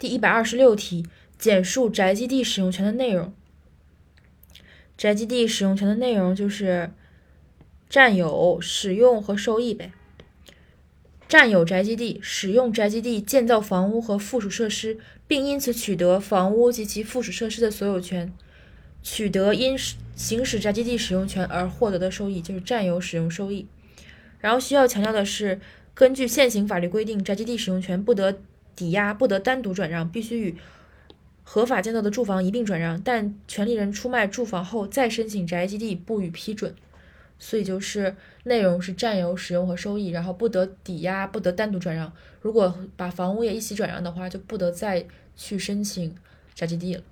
第一百二十六题，简述宅基地使用权的内容。宅基地使用权的内容就是占有、使用和收益呗。占有宅基地，使用宅基地建造房屋和附属设施，并因此取得房屋及其附属设施的所有权。取得因行使宅基地使用权而获得的收益，就是占有使用收益。然后需要强调的是，根据现行法律规定，宅基地使用权不得抵押，不得单独转让，必须与合法建造的住房一并转让。但权利人出卖住房后再申请宅基地，不予批准。所以就是内容是占有、使用和收益，然后不得抵押，不得单独转让。如果把房屋也一起转让的话，就不得再去申请宅基地了。